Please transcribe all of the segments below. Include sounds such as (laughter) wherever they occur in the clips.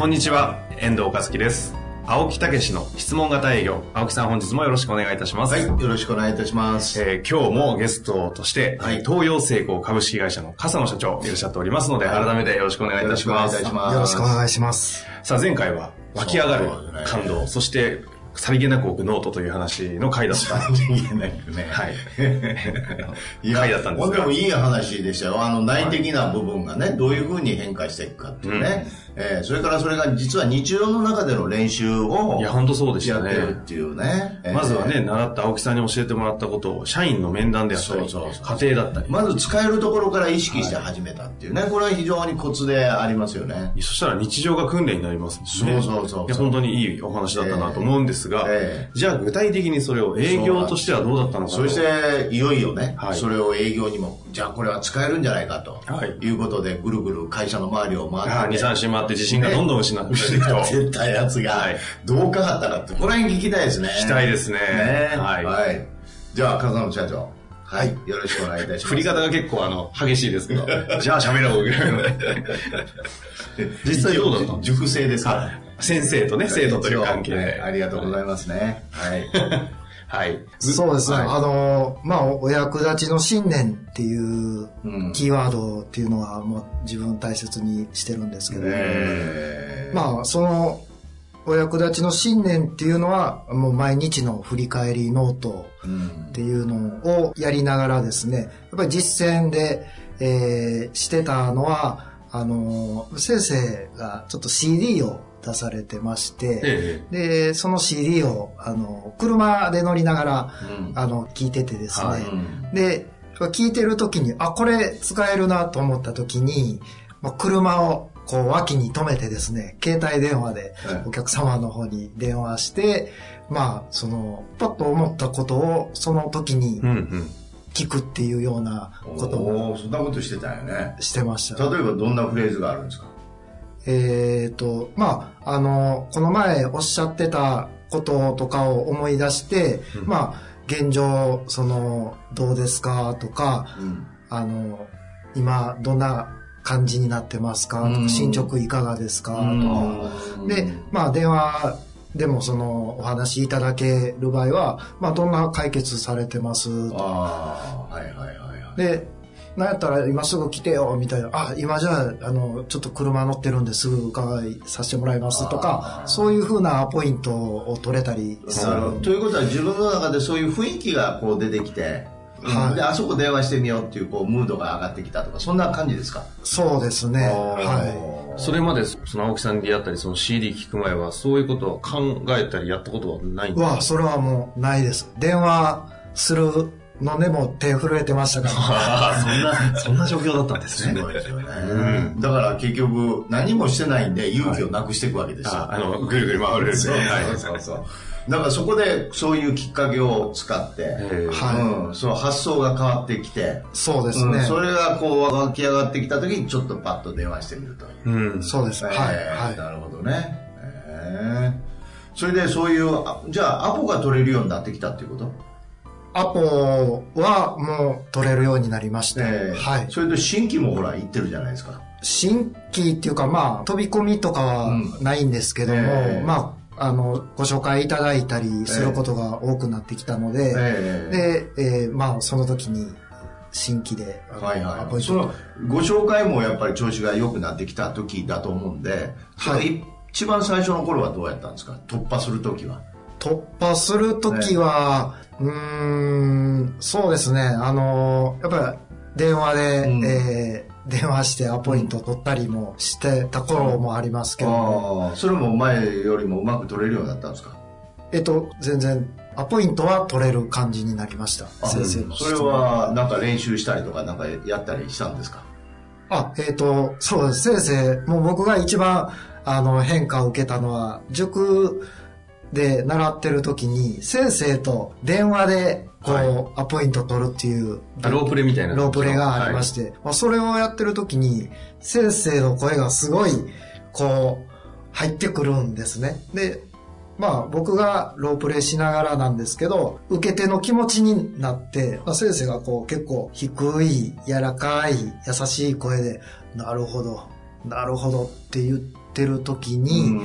こんにちは遠藤和樹です青木武の質問型営業青木さん本日もよろしくお願いいたしますはい、よろしくお願いいたします。えー今日もゲストとして、はい東洋成功株式会社の笠野社長いらっしゃっておりますので、改めてよろしくお願いいたします。よろしくお願いいたします。さあ前回は湧き上がる感動、そしてさりげなく置くノートという話の回だった。何気なくね。はい。(laughs) いや、回だったんですがでもいい話でしたよ。あの、内的な部分がね、どういうふうに変化していくかっていうね。えーそれからそれが実は日常の中での練習をいや、本当そうでしたねやって。るっていうね。えーまずはね、習った青木さんに教えてもらったことを、社員の面談であったり、そうそう家庭だったり。まず使えるところから意識して始めたっていうね。これは非常にコツでありますよね。そしたら日常が訓練になりますね。そうそうそう本当にいいお話だったなと思うんですが、ええじゃあ具体的にそれを営業としてはどうだったのかとそして、いよいよね、はいそれを営業にも、じゃあこれは使えるんじゃないかと、はいい、うことで、ぐるぐる会社の周りを回って2、3週回って自信がどんどん失っていくと。(laughs) 絶対やつがはい、どう変わったかって、この辺聞きたいですね。聞きたいですねねはいはい。じゃあ、風野社長。はい。よろしくお願いいたします。振り方が結構あの、激しいですけど、(laughs) じゃあ喋ろうぐらいの。(laughs) 実際どうだった塾生ですから。先生とね、生徒という関係はいで。ありがとうございますね。はい。はい。そうですね。はい。あの、まあ、お役立ちの信念っていううん。キーワードっていうのはもう自分大切にしてるんですけど、え。ーまあ、そのお役立ちの信念っていうのはもう毎日の振り返りノートうん。っていうのをやりながらですね、やっぱり実践で、えーしてたのは、あの、先生がちょっと CD を出されてまして、えで、その CD を、あの、車で乗りながら、うん。あの、聞いててですね、はい。うん。で、聞いてる時に、あ、これ使えるなと思った時に、まあ、車をこう脇に止めてですね、携帯電話ではいお客様の方に電話して、まあ、その、パッと思ったことをその時に。聞くっていうようなことをそんなことしてたよね。してました。例えばどんなフレーズがあるんですか？えっ、と、まあ、あの、この前おっしゃってたこととかを思い出して、まあ、現状、その、どうですか？とか、うん。あの、今、どんな感じになってますか？とうん。か、進捗いかがですか？とか。うん。で、まあ、電話でもその、お話しいただける場合は、まあ、どんな解決されてます？とか。はいはいはいはい。で、なんやったら今すぐ来てよ、みたいな。あ、今じゃあ、あの、ちょっと車乗ってるんですぐ伺いさせてもらいますとかそういうふうなポイントを取れたりする。ということは自分の中でそういう雰囲気がこう出てきて、はいで、あそこ電話してみようっていうこうムードが上がってきたとか、そんな感じですか？そうですね。ははそれまで、その青木さんに出会ったり、その CD 聞く前は、そういうことは考えたりやったことはないんい。ですか？わ、それはもうないです。電話するのでも手震えてましたから。(laughs) そんな、そんな状況だったんですすね。ごいですよね。うんだから結局何もしてないんで勇気をなくしていくわけですよ。ああの、ぐるぐる回る。そうはいそうそうそう。だからそこでそういうきっかけを使って、ええはいうん、その発想が変わってきて、そうですね。うんそれがこう湧き上がってきた時にちょっとパッと電話してみるという。うん。そうです。はい。えーはい。なるほどね。えーそれでそういう、あじゃあアポが取れるようになってきたっていうこと？アポはもう取れるようになりまして、えーはい。それで新規もほら行ってるじゃないですか。新規っていうか、まあ、飛び込みとかはないんですけども、ええ。まあ、あの、ご紹介いただいたりすることが多くなってきたので、えーで、えーまあ、その時に新規で、はいはい。その、ご紹介もやっぱり調子が良くなってきた時だと思うんで、はい。一番最初の頃はどうやったんですか？突破する時は。突破する時は、うーん、そうですね、あの、やっぱり電話で、うん。えー電話してアポイント取ったりもしてた頃もありますけど。それも前よりもうまく取れるようになったんですか？えっと、全然、アポイントは取れる感じになりました。先生のそれはなんか練習したりとかなんかやったりしたんですか？あ、えっ、と、そうです。先生、もう僕が一番、あの、変化を受けたのは、塾で習ってる時に、先生と電話で、こう、はいアポイント取るっていう、あロープレみたいな。ロープレがありまして、まあ、それをやってる時に、先生の声がすごい、こう、入ってくるんですね。で、まあ僕がロープレイしながらなんですけど、受け手の気持ちになって、まあ、先生がこう結構低い、柔らかい、優しい声で、なるほど、なるほどって言ってる時に、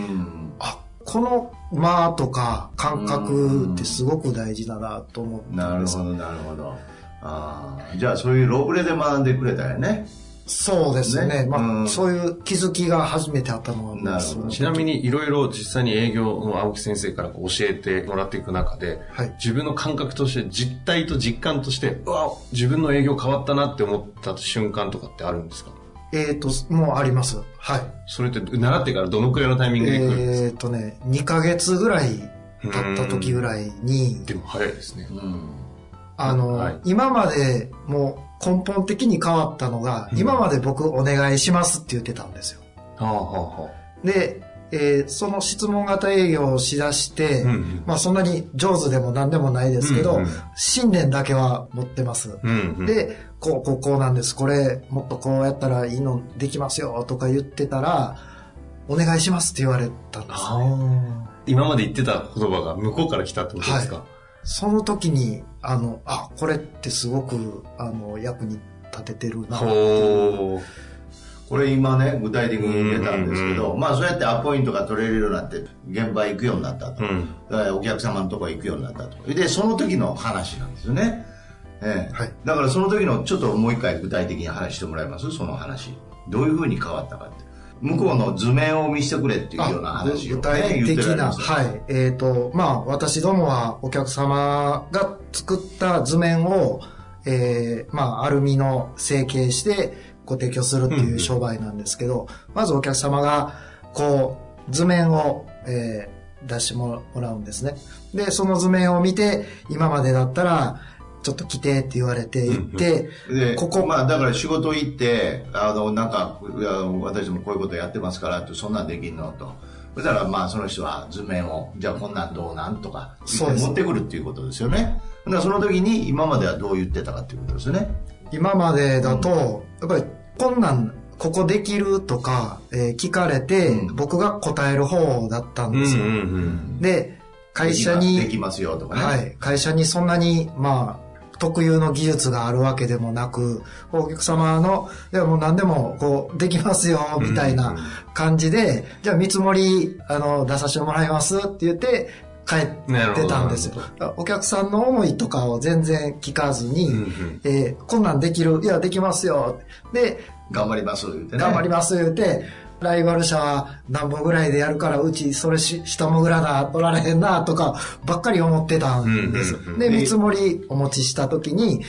この間とか感覚ってすごく大事だなと思ったんです。なるほど、なるほど。ああ、じゃあそういうロープレで学んでくれたよね。そうですね。まあ、ねうん。そういう気づきが初めてあったのは、なるほど。ちなみにいろいろ実際に営業の青木先生から教えてもらっていく中で、はい。自分の感覚として実態と実感として、うわ、自分の営業変わったなって思った瞬間とかってあるんですか？えっ、と、もうあります。はい。それって習ってからどのくらいのタイミングで来るんですか、えっ、とね、2ヶ月ぐらい経った時ぐらいに、でも早いですね。うん。あの、はい今までもう根本的に変わったのが、うん今まで僕お願いしますって言ってたんですよ。はあはあはで、えーその質問型営業をしだして、うんうんまあそんなに上手でも何でもないですけど、うんうん信念だけは持ってます。あ。うん、うん。で、こう、こう、こうなんです。これ、もっとこうやったらいいのできますよ、とか言ってたら、お願いしますって言われたんですあね。ー今まで言ってた言葉が向こうから来たってことですか、はその時に、あの、あ、これってすごく、あの、役に立ててるな。ほこれ今ね、具体的に言えたんですけど、うんうんうまあそうやってアポイントが取れるようになって、現場行くようになったと。う。うん。えーお客様のところ行くようになったと。で、その時の話なんですよね。ええはいだからその時のちょっともう一回具体的に話してもらえます？その話。どういうふうに変わったかって。向こうの図面を見せてくれっていうような話を、ね、具体的な、はい。えっ、と、まあ、私どもはお客様が作った図面を、えーまあ、アルミの成形してご提供するっていう商売なんですけど、まずお客様が、こう、図面を、えー出してもらうんですね。で、その図面を見て、今までだったら、ちょっと来てって言われて行って、で、ここまあだから仕事行って、あの、なんか、私もこういうことやってますからって、そんなんできんのと。そしたらまあその人は図面を、じゃあこんなんどうなんとか持ってくるっていうことですよね。だからその時に今まではどう言ってたかっていうことですよね。今までだと、やっぱりこんなんここできるとか、えー聞かれて、うん僕が答える方だったんうんですよ。うんで、会社でに、きますよとかね。はい、会社にそんなに、まあ、特有の技術があるわけでもなく、お客様の、いやもう何でも、こう、できますよ、みたいな感じで、じゃあ見積もり、あの、出させてもらいますって言って、帰ってたんですよ。お客さんの思いとかを全然聞かずに、うんうんえーこんなんできる、いや、できますよ。で、頑張ります言ってね。頑張ります言うて、ライバル社は何本ぐらいでやるから、うちそれし下もぐらだ、取られへんな、とか、ばっかり思ってたんです。で、見積もりお持ちした時に、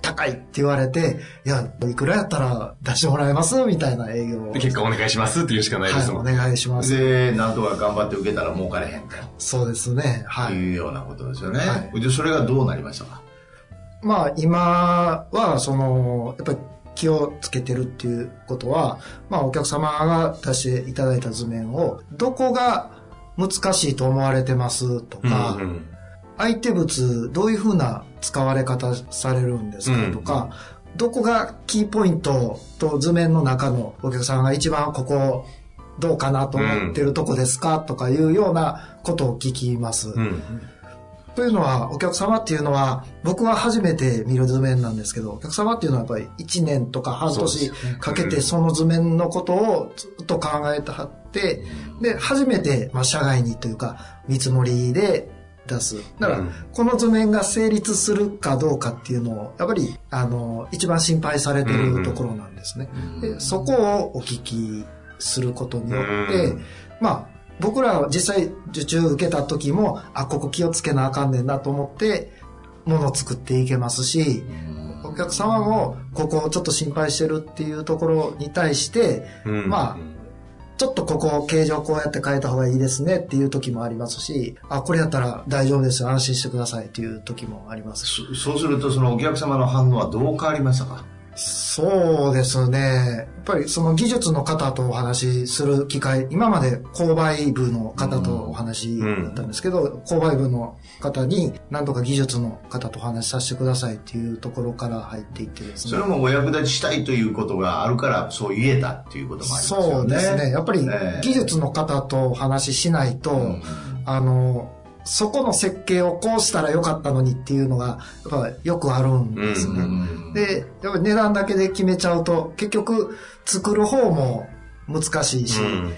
高いって言われて、いや、いくらやったら出してもらえますみたいな営業を。で結果お願いしますって言うしかないですはい、おもん。願いします。で、なんとか頑張って受けたら儲かれへんと。そうですね。はい。いうようなことですよね。はで、それがどうなりましたか？まあ今は、その、やっぱり気をつけてるっていうことは、まあお客様が出していただいた図面を、どこが難しいと思われてますとか、うんうん。相手物どういうふうな使われ方されるんですかとか、どこがキーポイントと図面の中のお客さんが一番ここどうかなと思ってるとこですかとかいうようなことを聞きます。うんというのは、お客様っていうのは、僕は初めて見る図面なんですけど、お客様っていうのはやっぱり1年とか半年かけてその図面のことをずっと考えてはって、で、初めて、まあ、社外にというか、見積もりで出す。だからうん、この図面が成立するかどうかっていうのを、やっぱり、あの、一番心配されてるところなんですね。で、そこをお聞きすることによって、うん。まあ、僕らは実際受注受けた時も、あ、ここ気をつけなあかんねんなと思って、ものを作っていけますし、お客様もここをちょっと心配してるっていうところに対して、うん。まあちょっとここ形状こうやって変えた方がいいですねっていう時もありますし、あ、これやったら大丈夫ですよ、安心してくださいっていう時もありますそうすると、そのお客様の反応はどう変わりましたか？そうですね。やっぱりその技術の方とお話しする機会、今まで購買部の方とお話だったんですけど、購買部の方に何とか技術の方とお話しさせてくださいっていうところから入っていってですね。それもお役立ちしたいということがあるから、そう言えたっていうこともありますよね。そうですね。やっぱりええ技術の方とお話ししないと、うんあの、そこの設計をこうしたらよかったのにっていうのが、やっぱよくあるんですね。うんで、やっぱり値段だけで決めちゃうと、結局作る方も難しいし、うん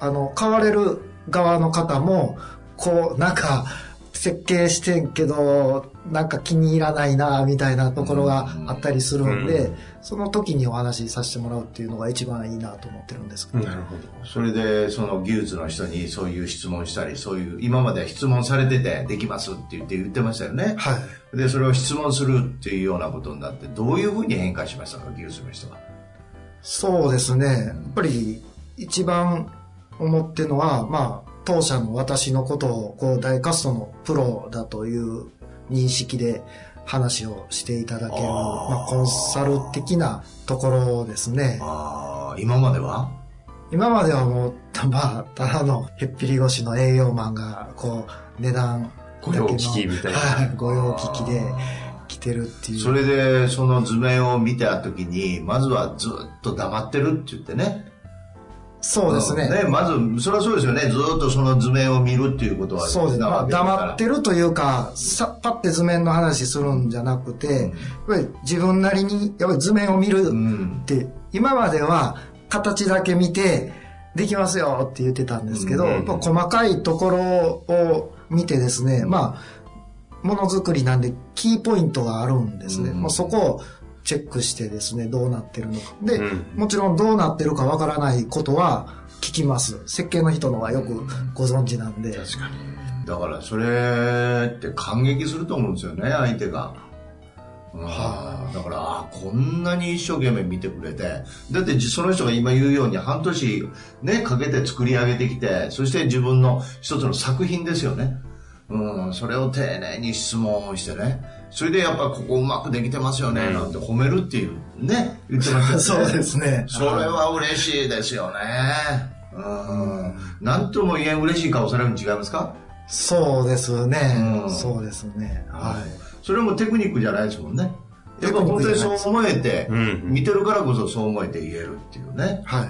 あの、買われる側の方も、こう、なんか、設計してんけど、なんか気に入らないな、みたいなところがあったりするんで、うんその時にお話しさせてもらうっていうのが一番いいなと思ってるんですけど。なるほど。それで、その技術の人にそういう質問したり、そういう、今までは質問されてて、できますって言って言ってましたよね。はい。で、それを質問するっていうようなことになって、どういうふうに変化しましたか、技術の人は。そうですね。やっぱり一番思ってるのは、まあ、当社の私のことを、こう、大カストのプロだという認識で話をしていただける、まあ、コンサル的なところですね。ああ、今までは？今まではもう、まあ、ただのへっぴり腰の営業マンが、こう、値段だけの御用聞きみたいなはい、御用聞きで来てるっていう。それで、その図面を見たときに、まずはずっと黙ってるって言ってね。そうですね。ね、まず、それはそうですよね。ずっとその図面を見るっていうことはそうですね。まあ、黙ってる。るというか、さパッて図面の話するんじゃなくて、やっぱり自分なりに、やっぱり図面を見るうんっ。て、今までは形だけ見て、できますよって言ってたんですけど、うん細かいところを見てですね、まあ、ものづくりなんでキーポイントがあるんですね。うんまあ、そこをチェックしてですね、どうなってるのか。で、うんもちろんどうなってるかわからないことは聞きます。設計の人の方がよくご存知なんで。確かに。だから、それって感激すると思うんですよね、相手が。うんだから、あこんなに一生懸命見てくれて、だってその人が今言うように半年ね、かけて作り上げてきて、そして自分の一つの作品ですよね。うん、それを丁寧に質問してね。それでやっぱここうまくできてますよね、なんて褒めるっていうね、言ってましたよね。(laughs) そうですね。それは嬉しいですよね。うん。なんとも言えん嬉しい顔されるの違いますか？そうですね。うんそうですね。はい。それもテクニックじゃないですもんね。やっぱ本当にそう思えて、うん見てるからこそそう思えて言えるっていうね。はい。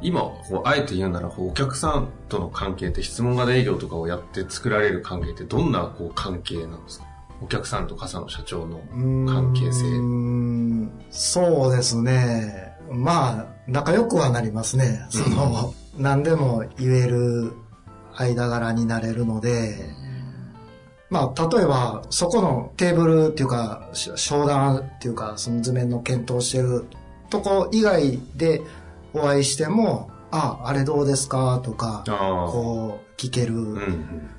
今、こうあえて言うなら、お客さんとの関係って質問型営業とかをやって作られる関係ってどんなこう関係なんですか？お客さんと笠野社長の関係性。うそうですね。まあ、仲良くはなりますね。その、何でも言える間柄になれるので、まあ、例えば、そこのテーブルっていうか、し商談っていうか、その図面の検討してるとこ以外でお会いしても、あ、あれどうですか？とか。こう、聞ける。うんうん。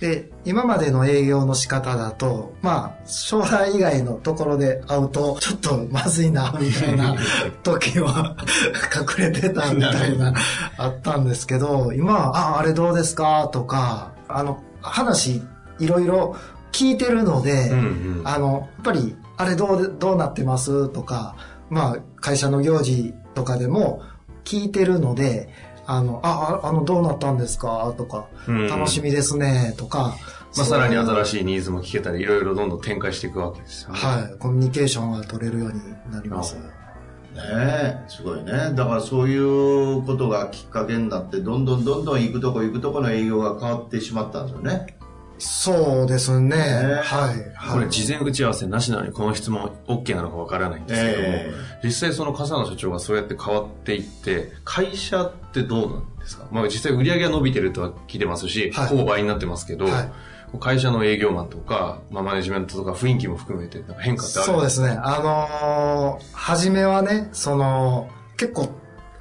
で、今までの営業の仕方だと、まあ、将来以外のところで会うと、ちょっとまずいな、(laughs) みたいな時は (laughs) 隠れてたみたいな、あったんですけど、今は、あ、あれどうですか？とか、あの、話、いろいろ聞いてるので、うんうん。あの、やっぱり、あれどうで、どうなってます？とか、まあ、会社の行事とかでも聞いてるので、あの、あ、ああの、どうなったんですか？とか、うん楽しみですね、とか。まあ、さらに新い。しいニーズも聞けたり、いろいろどんどん展開していくわけですよね。はい、コミュニケーションが取れるようになります。ねえ、すごいね。だからそういうことがきっかけになって、どんどんどんどん行くとこ行くとこの営業が変わってしまったんですよね。そうですね。はい。はいこれ事前打ち合わせなしなのにこの質問 OK なのかわからないんですけども、え実際その笠野社長がそうやって変わっていって、会社ってどうなんですか？まあ実際売り上げは伸びてるとは聞いてますし、はいほぼ倍になってますけど、はい会社の営業マンとか、まあ、マネジメントとか雰囲気も含めてなんか変化ってあるそうですね。あのー初めはね、その、結構、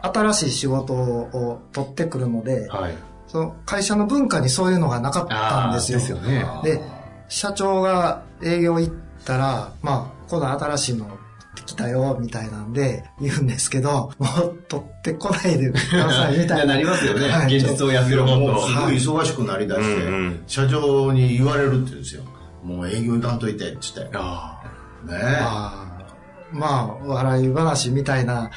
新しい仕事を取ってくるので、はい。その会社の文化にそういうのがなかったんですよ。ですよね。で、社長が営業行ったら、まあ、この新しいの来たよ、みたいなんで言うんですけど、もう取ってこないでください、みたいな。(laughs) なりますよねはい現実をやってるももと。うすごい忙しくなりだして、社長に言われるって言うんですよ。もう営業行かんといてって言って。ねあえ。あまあ、笑い話みたいな、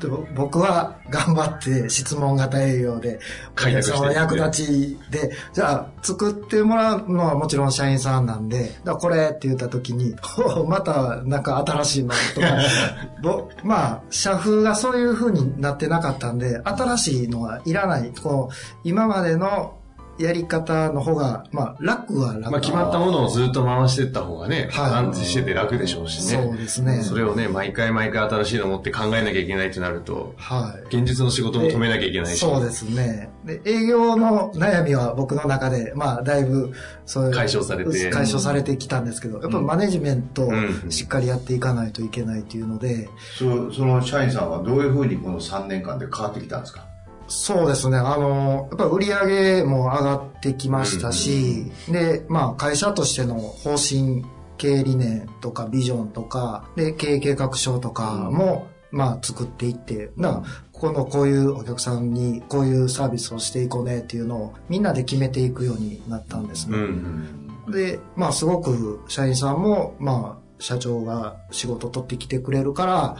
でも僕は頑張って質問型営業で、お客開拓して。様の役立ちで、じゃあ作ってもらうのはもちろん社員さんなんで、だこれって言った時に、おまたなんか新しいのとか、(laughs) ぼまあ、社風がそういう風になってなかったんで、新しいのはいらない。こう、今までのやり方の方が、まあ、楽は楽。まあ決まったものをずっと回していった方がね、はい安定してて楽でしょうしね。そうですね。それをね、毎回毎回新しいの持って考えなきゃいけないってなると、はい。現実の仕事も止めなきゃいけないし。そうですね。で、営業の悩みは僕の中で、まあ、だいぶ、そういう。解消されて解消されてきたんですけど、やっぱマネジメントをうんしっかりやっていかないといけないというので、そその社員さんはどういうふうにこの3年間で変わってきたんですか？そうですね。あの、やっぱ売り上げも上がってきましたし、で、まあ、会社としての方針、経営理念とかビジョンとか、で、経営計画書とかも、まあ、作っていって、だから、ここのこういうお客さんにこういうサービスをしていこうねっていうのをみんなで決めていくようになったんですうね。ん。で、まあ、すごく社員さんも、まあ、社長が仕事取ってきてくれるから、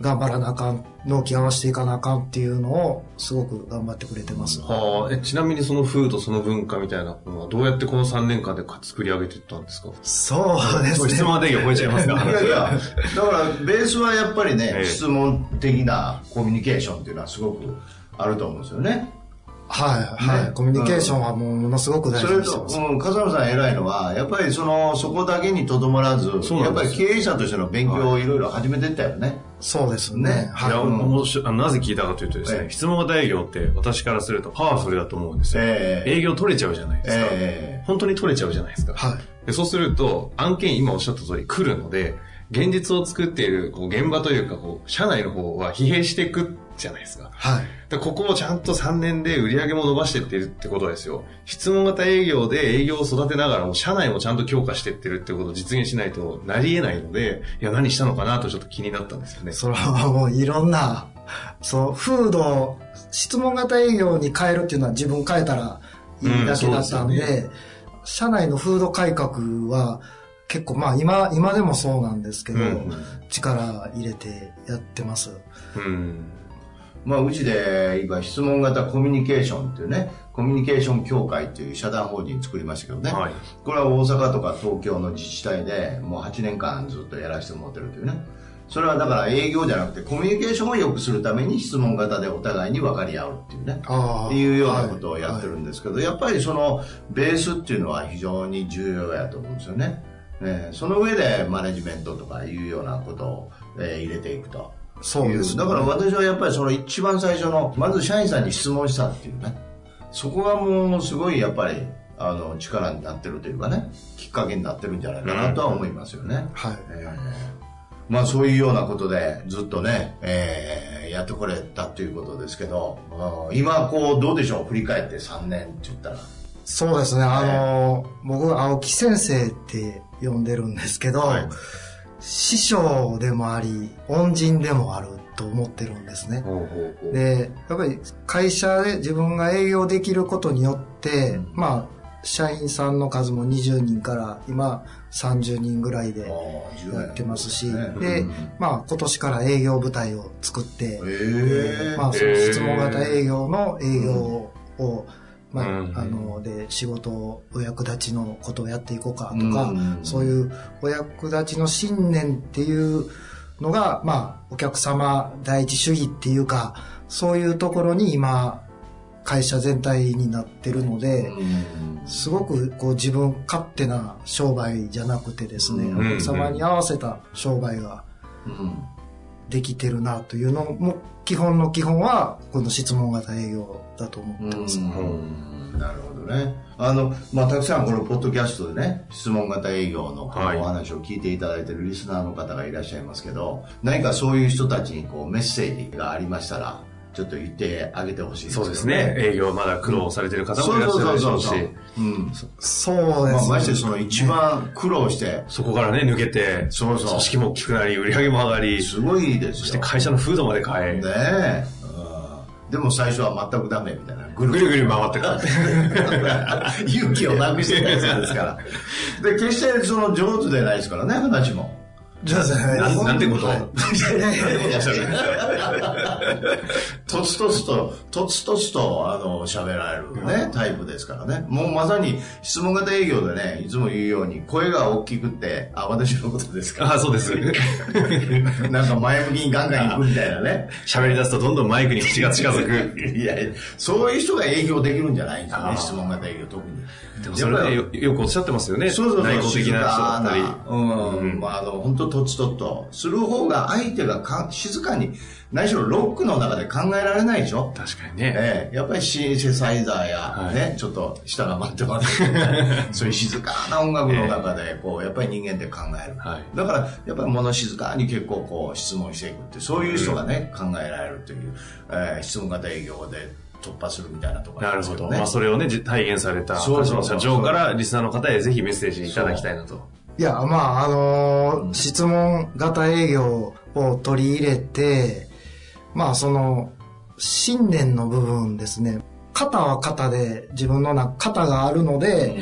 頑張らなあかん、納期合わせていかなあかんっていうのを、すごく頑張ってくれてます。はあ、え、ちなみにその風土、その文化みたいなのは、どうやってこの3年間で作り上げていったんですか？そうですね。質問はで超えちゃいますかいやいや、だからベースはやっぱりね、ええ質問的なコミュニケーションっていうのはすごくあると思うんですよね。はい、はい、ねコミュニケーションはもうものすごく大それと、事にしてます。うん、笠野さん偉いのは、やっぱりその、そこだけにとどまらず、やっぱり経営者としての勉強をいろいろ始めていったよね。そうですね。ねいや、はい。面白いあのなぜ聞いたかというとですね、ええ質問型営業って私からするとパワフルだと思うんですよ。ええ営業取れちゃうじゃないですか、え本当に取れちゃうじゃないですか。はい。でそうすると、案件今おっしゃった通り来るので、現実を作っているこう現場というかこう、社内の方は疲弊していくじゃないですか。はい。でここをちゃんと3年で売り上げも伸ばしていってるってことですよ。質問型営業で営業を育てながらも、社内もちゃんと強化していってるってことを実現しないとなり得ないので、いや、何したのかなとちょっと気になったんですよね。それはもういろんな、そう、風土、質問型営業に変えるっていうのは自分変えたらいいだけだったんで、うんです社内の風土改革は結構まあ今、今でもそうなんですけど、うん力入れてやってます。うん。まあ、うちで今、質問型コミュニケーションっていうね、コミュニケーション協会っていう社団法人作りましたけどね。はい。これは大阪とか東京の自治体でもう8年間ずっとやらせてもらってるというね。それはだから営業じゃなくてコミュニケーションを良くするために質問型でお互いに分かり合うっていうね。あっていうようなことをやってるんですけど、やっぱりそのベースっていうのは非常に重要やと思うんですよね。ねその上でマネジメントとかいうようなことを、えー入れていくと。そうですねだから私はやっぱりその一番最初の、まず社員さんに質問したっていうね。そこがもうすごいやっぱり、あの、力になってるというかね、きっかけになってるんじゃないかなとは思いますよね。はい。えーまあそういうようなことでずっとね、えーやってこれたということですけど、うん今こうどうでしょう？振り返って3年って言ったら。そうですね。あの、僕、青木先生って呼んでるんですけど、はい師匠でもあり、恩人でもあると思ってるんですね。で、やっぱり会社で自分が営業できることによって、うん。まあ、社員さんの数も20人から今30人ぐらいでやってますし、で、まあ今年から営業部隊を作って、えまあその質問型営業の営業を、まあ、うん。あの、で、仕事をお役立ちのことをやっていこうかとか、うん。そういうお役立ちの信念っていうのが、まあ、お客様第一主義っていうか、そういうところに今、会社全体になってるので、すごくこう自分勝手な商売じゃなくてですね、うん。お客様に合わせた商売ができてるなというのも、基本の基本は、この質問型営業だと思ってます。うんなるほどね。あの、まあ、たくさんこのポッドキャストでね、質問型営業のこのお話を聞いていただいているリスナーの方がいらっしゃいますけど、何かそういう人たちにこうメッセージがありましたら、ちょっと言ってあげてほしいそうですね。。営業まだ苦労されてる方もいらっしゃるでしょうし、うん。そうでまあ、すね。ましてその一番苦労して、そこからね、抜けて、そうそう組織も大きくなり、売り上げも上がり、そすごいですよ。して会社の風土まで変え、ねえ。うんでも最初は全くダメみたいな。ぐぐるぐる回ってくる。(laughs) 勇気をなくしてたやつですから。(laughs) で、決してその上手でないですからね、話も。じゃあなんなんてこと？(laughs) とつとつと、とつとつと、あの、喋られるね、タイプですからね。もうまさに質問型営業でね、いつも言うように、声が大きくって、あ、私のことですか？あ、そうです。(laughs) なんか前向きにガンガン行くみたいなね。喋り出すとどんどんマイクに口が近づく。(laughs) いや、そういう人が営業できるんじゃないんですよね、質問型営業特に。でもそれでよよくおっしゃってますよね。そうそうそう。内向的な人だったり。うん。うんまあ、あの、本当とつとっと。する方が相手がか静かに、何しろロックの中で考えられないでしょ？確かにね。ええ、やっぱりシンセサイザーや、はいね、ちょっと下が待ってますけど (laughs) そういう静かな音楽の中で、こう、やっぱり人間って考える。はいだから、やっぱり物静かに結構こう、質問していくって、そういう人がね、考えられるという、えー質問型営業で突破するみたいなところなるほど。まあそれをね、じ体現された、そうそうそう社長からリスナーの方へぜひメッセージいただきたいなと。いや、まあ、あのー質問型営業を取り入れて、まあ、その、信念の部分ですね。型は型で、自分の中、型があるので、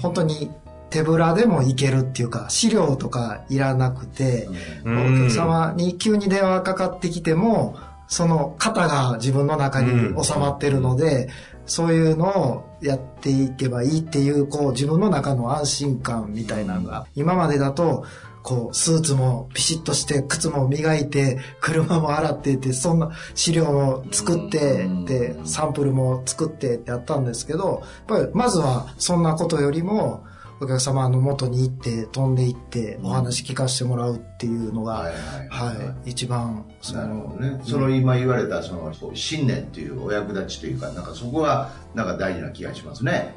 本当に手ぶらでもいけるっていうか、資料とかいらなくて、おうん。客様に急に電話かかってきても、その型が自分の中に収まってるので、そういうのをやっていけばいいっていう、こう自分の中の安心感みたいなのが、今までだと、こう、スーツもピシッとして、靴も磨いて、車も洗ってって、そんな資料も作って、で、サンプルも作ってってやったんですけど、やっぱりまずはそんなことよりも、お客様の元に行って、飛んで行って、お話聞かせてもらうっていうのが、はいはい一番、そのね。その今言われたその信念っていうお役立ちというか、なんかそこがなんか大事な気がしますね。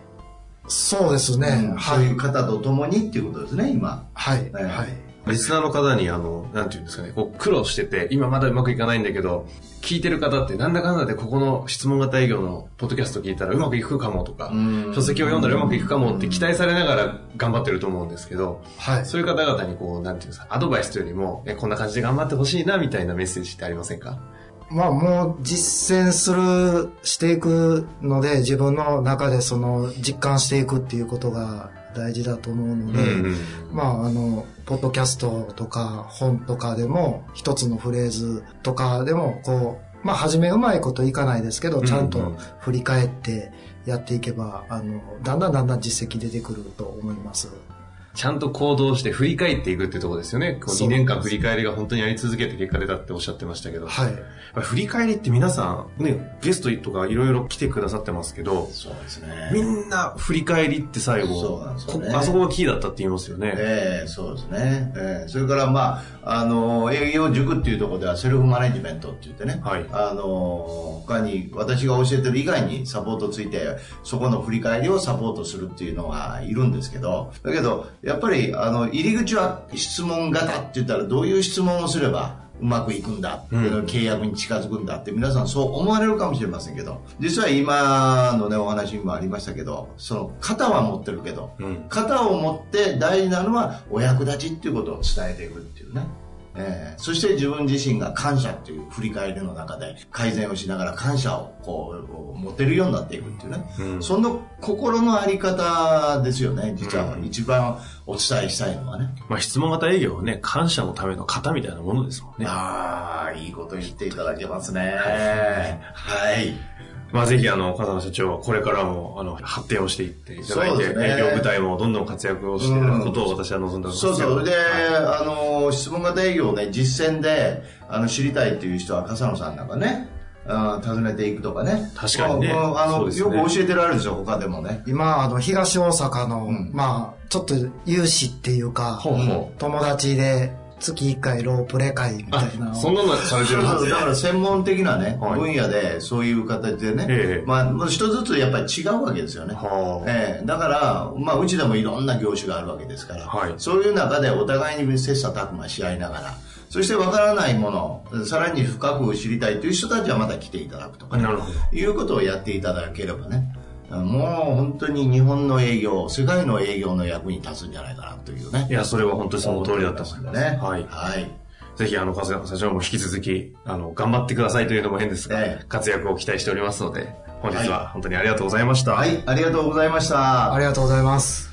そうですね、うんはいそういう方と共にっていうことですね、今。はい、はいはい。リスナーの方に、あの、なんていうんですかね、こう苦労してて、今まだうまくいかないんだけど、聞いてる方ってなんだかんだでここの質問型営業のポッドキャスト聞いたらうまくいくかもとか、うん書籍を読んだらうまくいくかもって期待されながら頑張ってると思うんですけど、はい。そういう方々にこう、なんていうんですか、アドバイスというよりも、えこんな感じで頑張ってほしいな、みたいなメッセージってありませんか？まあもう実践する、していくので、自分の中でその実感していくっていうことが大事だと思うので、うんうんまああの、ポッドキャストとか本とかでも、一つのフレーズとかでも、こう、まあ初めうまいこといかないですけど、ちゃんと振り返ってやっていけば、あの、だんだんだんだん実績出てくると思います。ちゃんと行動して振り返っていくってとこですよね。こう2そう年間振り返りが本当にやり続けて結果出たっておっしゃってましたけど。はい。振り返りって皆さん、ね、ゲストとかいろいろ来てくださってますけど、そうですね。みんな振り返りって最後、そうなんですよねこあそこがキーだったって言いますよね。ええそうですね。ええそれから、まあ、あの、営業塾っていうところではセルフマネジメントって言ってね、はいあの、他に私が教えてる以外にサポートついて、そこの振り返りをサポートするっていうのがいるんですけど、だけど、やっぱり、あの、入り口は質問型って言ったら、どういう質問をすれば、うまくいくんだ、うん契約に近づくんだって皆さんそう思われるかもしれませんけど実は今のねお話にもありましたけどその型は持ってるけどうん。型を持って大事なのはお役立ちっていうことを伝えていくっていうね、えーそして自分自身が感謝っていう振り返りの中で改善をしながら感謝をこう持てるようになっていくっていうね、うん。その心のあり方ですよね実は。一番お伝えしたいのはね、まあ質問型営業はね、感謝のための型みたいなものですもんね。ああいいこと言っていただけますね。はい。はいまあぜひあの、風間社長はこれからもあの、発展をしていっていただいて、そうですね営業部隊もどんどん活躍をしていただくことを私は望んでおりますよ。そうそう。で、はいあの、質問型営業をね、実践で、あの、知りたいっていう人は、笠野さんなんかね、あ訪ねていくとかね。確かにねああの、ねよく教えてられるんですよ、他でもね。今、あの、東大阪の、うんまあ、ちょっと有志っていうか、ほうほう。友達で月1回ロープレ会みたいな。そんなのされてるんですねだから専門的なね、はい。分野でそういう形でね、ええ。まあ、もう一つずつやっぱり違うわけですよね。はあ。ええ。だから、まあ、うちでもいろんな業種があるわけですから、はい。そういう中でお互いに切磋琢磨し合いながら、そしてわからないもの、さらに深く知りたいという人たちはまた来ていただくとかね。なるほど。いうことをやっていただければね、もう本当に日本の営業、世界の営業の役に立つんじゃないかなというね。いや、それは本当にその通りだったと思います。ね。はい。はい。ぜひ、あの、風間社長も引き続き、あの、頑張ってくださいというのも変ですが、ええ活躍を期待しておりますので、本日は本当にありがとうございました。はい、ありがとうございました。ありがとうございます。